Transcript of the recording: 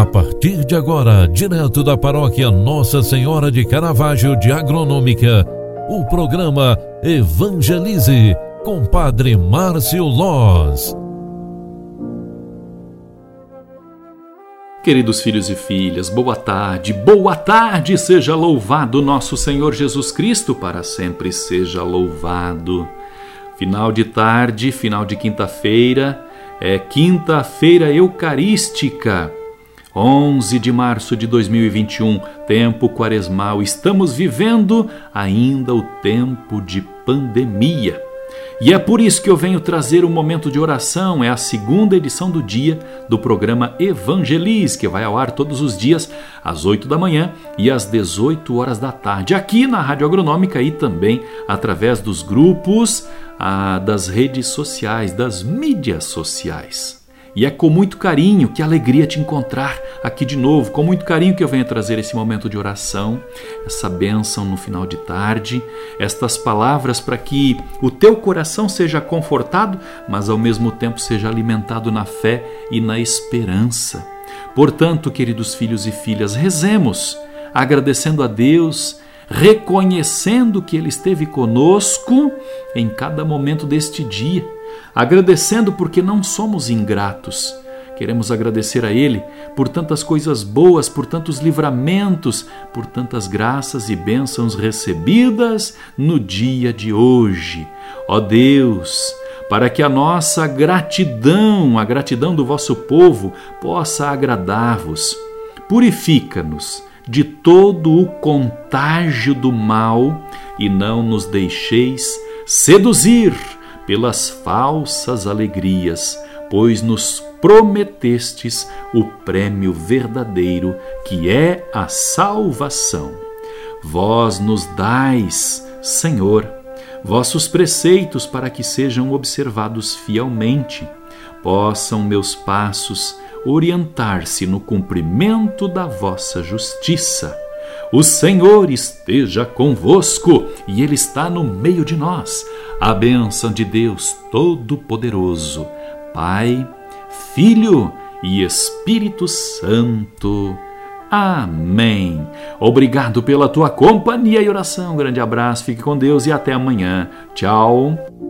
A partir de agora, direto da paróquia Nossa Senhora de Caravaggio de Agronômica, o programa Evangelize com Padre Márcio Loz. Queridos filhos e filhas, boa tarde, boa tarde, seja louvado nosso Senhor Jesus Cristo, para sempre seja louvado. Final de tarde, final de quinta-feira, é quinta-feira eucarística. 11 de março de 2021, tempo quaresmal, estamos vivendo ainda o tempo de pandemia. E é por isso que eu venho trazer um momento de oração, é a segunda edição do dia do programa Evangelize, que vai ao ar todos os dias às 8 da manhã e às 18 horas da tarde, aqui na Rádio Agronômica e também através dos grupos ah, das redes sociais, das mídias sociais. E é com muito carinho, que alegria te encontrar aqui de novo, com muito carinho que eu venho trazer esse momento de oração, essa bênção no final de tarde, estas palavras para que o teu coração seja confortado, mas ao mesmo tempo seja alimentado na fé e na esperança. Portanto, queridos filhos e filhas, rezemos, agradecendo a Deus, reconhecendo que Ele esteve conosco em cada momento deste dia agradecendo porque não somos ingratos. Queremos agradecer a Ele por tantas coisas boas, por tantos livramentos, por tantas graças e bênçãos recebidas no dia de hoje. Ó Deus, para que a nossa gratidão, a gratidão do vosso povo, possa agradar-vos. Purifica-nos de todo o contágio do mal e não nos deixeis seduzir pelas falsas alegrias, pois nos prometestes o prêmio verdadeiro, que é a salvação. Vós nos dais, Senhor, vossos preceitos para que sejam observados fielmente, possam meus passos orientar-se no cumprimento da vossa justiça. O Senhor esteja convosco e Ele está no meio de nós a bênção de Deus Todo-Poderoso, Pai, Filho e Espírito Santo. Amém. Obrigado pela tua companhia e oração. Um grande abraço, fique com Deus e até amanhã. Tchau.